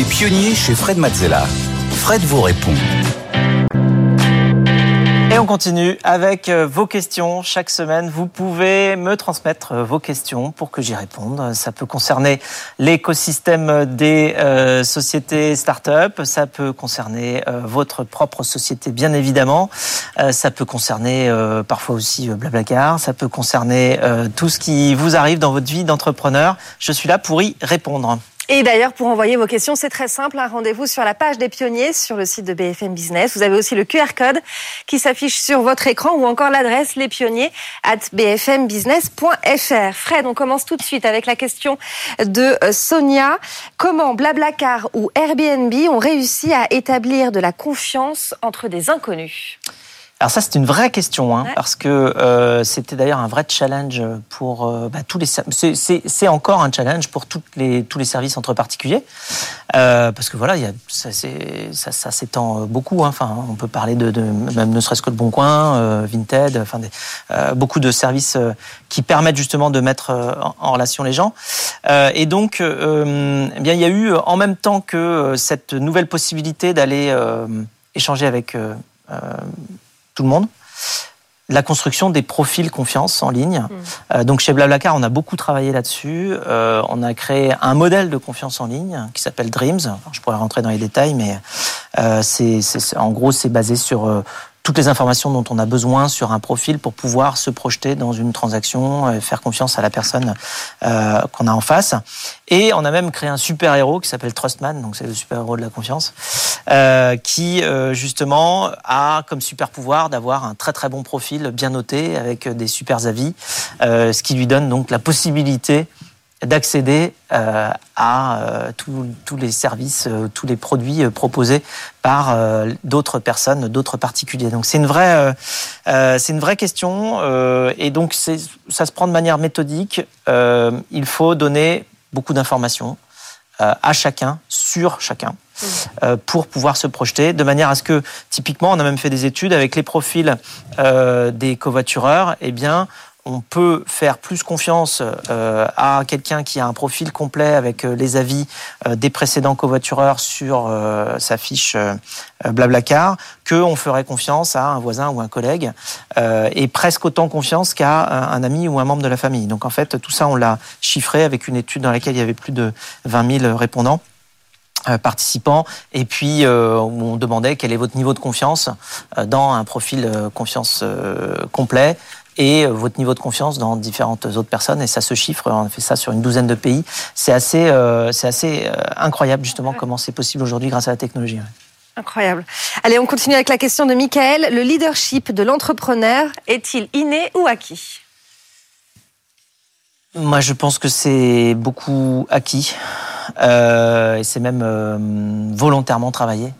Les pionniers chez Fred Mazzella. Fred vous répond. Et on continue avec euh, vos questions. Chaque semaine, vous pouvez me transmettre euh, vos questions pour que j'y réponde. Ça peut concerner l'écosystème des euh, sociétés start-up. Ça peut concerner votre propre société, bien évidemment. ça peut concerner parfois aussi Blablacar. Ça peut concerner tout ce qui vous arrive dans votre vie d'entrepreneur. Je suis là pour y répondre. Et d'ailleurs, pour envoyer vos questions, c'est très simple. Un rendez-vous sur la page des pionniers sur le site de BFM Business. Vous avez aussi le QR code qui s'affiche sur votre écran ou encore l'adresse lespionniers at bfmbusiness.fr. Fred, on commence tout de suite avec la question de euh, Sonia. Comment Blablacar ou Airbnb ont réussi à établir de la confiance entre des inconnus? Alors ça, c'est une vraie question, hein, parce que euh, c'était d'ailleurs un vrai challenge pour euh, bah, tous les. C'est encore un challenge pour toutes les, tous les services entre particuliers, euh, parce que voilà, y a, ça, ça, ça s'étend beaucoup. Hein, enfin, on peut parler de, de même ne serait-ce que le Bon Coin, euh, Vinted, enfin des, euh, beaucoup de services qui permettent justement de mettre en, en relation les gens. et donc, eh bien, il y a eu en même temps que cette nouvelle possibilité d'aller échanger avec tout le monde. La construction des profils confiance en ligne. Mm. Euh, donc chez Blablacar, on a beaucoup travaillé là-dessus. Euh, on a créé un modèle de confiance en ligne qui s'appelle Dreams. je pourrais rentrer dans les détails, mais euh, c'est, en gros c'est basé sur toutes les informations dont on a besoin sur un profil pour pouvoir se projeter dans une transaction, et faire confiance à la personne euh, qu'on a en face. Et on a même créé un super héros qui s'appelle Trustman, donc c'est le super héros de la confiance, euh, qui euh, justement a comme super pouvoir d'avoir un très très bon profil bien noté avec des super avis, euh, ce qui lui donne donc la possibilité d'accéder euh, à euh, tous les services, euh, tous les produits proposés par d'autres personnes, d'autres particuliers. Donc c'est une vraie, c'est une vraie question et donc ça se prend de manière méthodique. il faut donner beaucoup d'informations à chacun, sur chacun. pour pouvoir se projeter, de manière à ce que, typiquement, on a même fait des études avec les profils des covoitureurs, eh bien, on peut faire plus confiance euh, à quelqu'un qui a un profil complet avec euh, les avis euh, des précédents covoitureurs sur sa fiche Blablacar qu'on ferait confiance à un voisin ou un collègue et presque autant confiance qu'à un ami ou un membre de la famille. Donc en fait, tout ça, on l'a chiffré avec une étude dans laquelle il y avait plus de 20 000 répondants participants et puis on demandait quel est votre niveau de confiance dans un profil confiance complet et euh, votre niveau de confiance dans différentes autres personnes. Et ça se chiffre, on a fait ça sur une douzaine de pays. C'est assez, euh, c'est assez euh, incroyable justement comment c'est possible aujourd'hui grâce à la technologie. Incroyable. Allez, on continue avec la question de Michael. Le leadership de l'entrepreneur est-il inné ou acquis? Moi, je pense que c'est beaucoup acquis. Euh, et c'est même volontairement travaillé.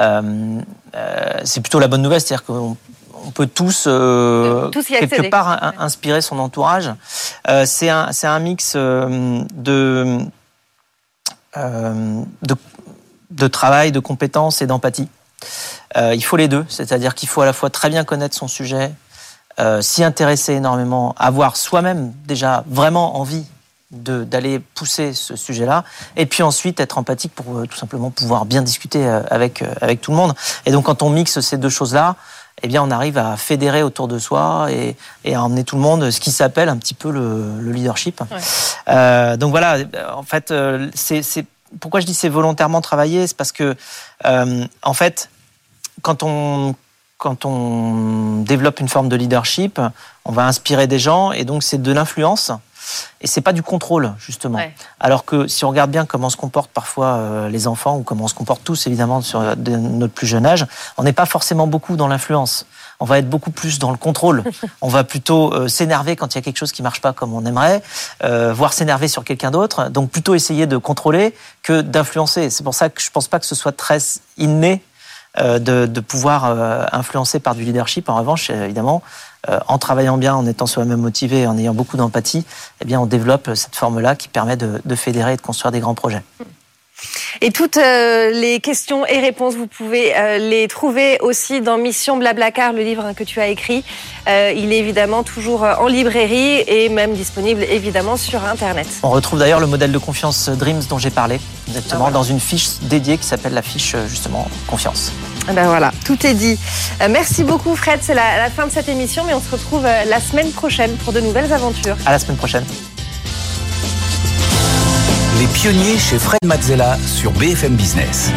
Euh, c'est plutôt la bonne nouvelle, c'est-à-dire qu'on on peut tous, euh, quelque part inspirer son entourage. Euh, c'est un, un mix euh, de, de, de, travail, de compétences et d'empathie. il faut les deux, c'est-à-dire qu'il faut à la fois très bien connaître son sujet, s'y intéresser énormément, avoir soi-même déjà vraiment envie d'aller pousser ce sujet-là, et puis ensuite être empathique pour tout simplement pouvoir bien discuter avec, avec tout le monde. Et donc quand on mixe ces deux choses-là, eh bien, on arrive à fédérer autour de soi et, à emmener tout le monde, ce qui s'appelle un petit peu le, leadership. Euh, donc voilà, en fait, euh, c'est pourquoi je dis c'est volontairement travaillé, c'est parce que euh, en fait, quand on quand on développe une forme de leadership, on va inspirer des gens et donc c'est de l'influence. Et c'est pas du contrôle, justement. Alors que si on regarde bien comment se comportent parfois euh, les enfants, ou comment on se comporte tous, évidemment, sur notre plus jeune âge, on n'est pas forcément beaucoup dans l'influence. On va être beaucoup plus dans le contrôle. On va plutôt euh, s'énerver quand il y a quelque chose qui marche pas comme on aimerait, euh, voire s'énerver sur quelqu'un d'autre. Donc plutôt essayer de contrôler que d'influencer. C'est pour ça que je pense pas que ce soit très inné de, de, pouvoir influencer par du leadership. En revanche, évidemment, euh, en travaillant bien, en étant soi-même motivé, en ayant beaucoup d'empathie, eh bien, on développe cette forme-là qui permet de, fédérer et de construire des grands projets. Et toutes euh, les questions et réponses, vous pouvez euh, les trouver aussi dans Mission Blablacar, le livre que tu as écrit. Euh, il est évidemment toujours en librairie et même disponible évidemment sur Internet. On retrouve d'ailleurs le modèle de confiance Dreams dont j'ai parlé, exactement, ah, dans une fiche dédiée qui s'appelle la fiche justement confiance. Eh ben voilà, tout est dit. merci beaucoup Fred, c'est la, la, fin de cette émission, mais on se retrouve la semaine prochaine pour de nouvelles aventures. À la semaine prochaine. Les pionniers chez Fred Mazzella sur BFM Business.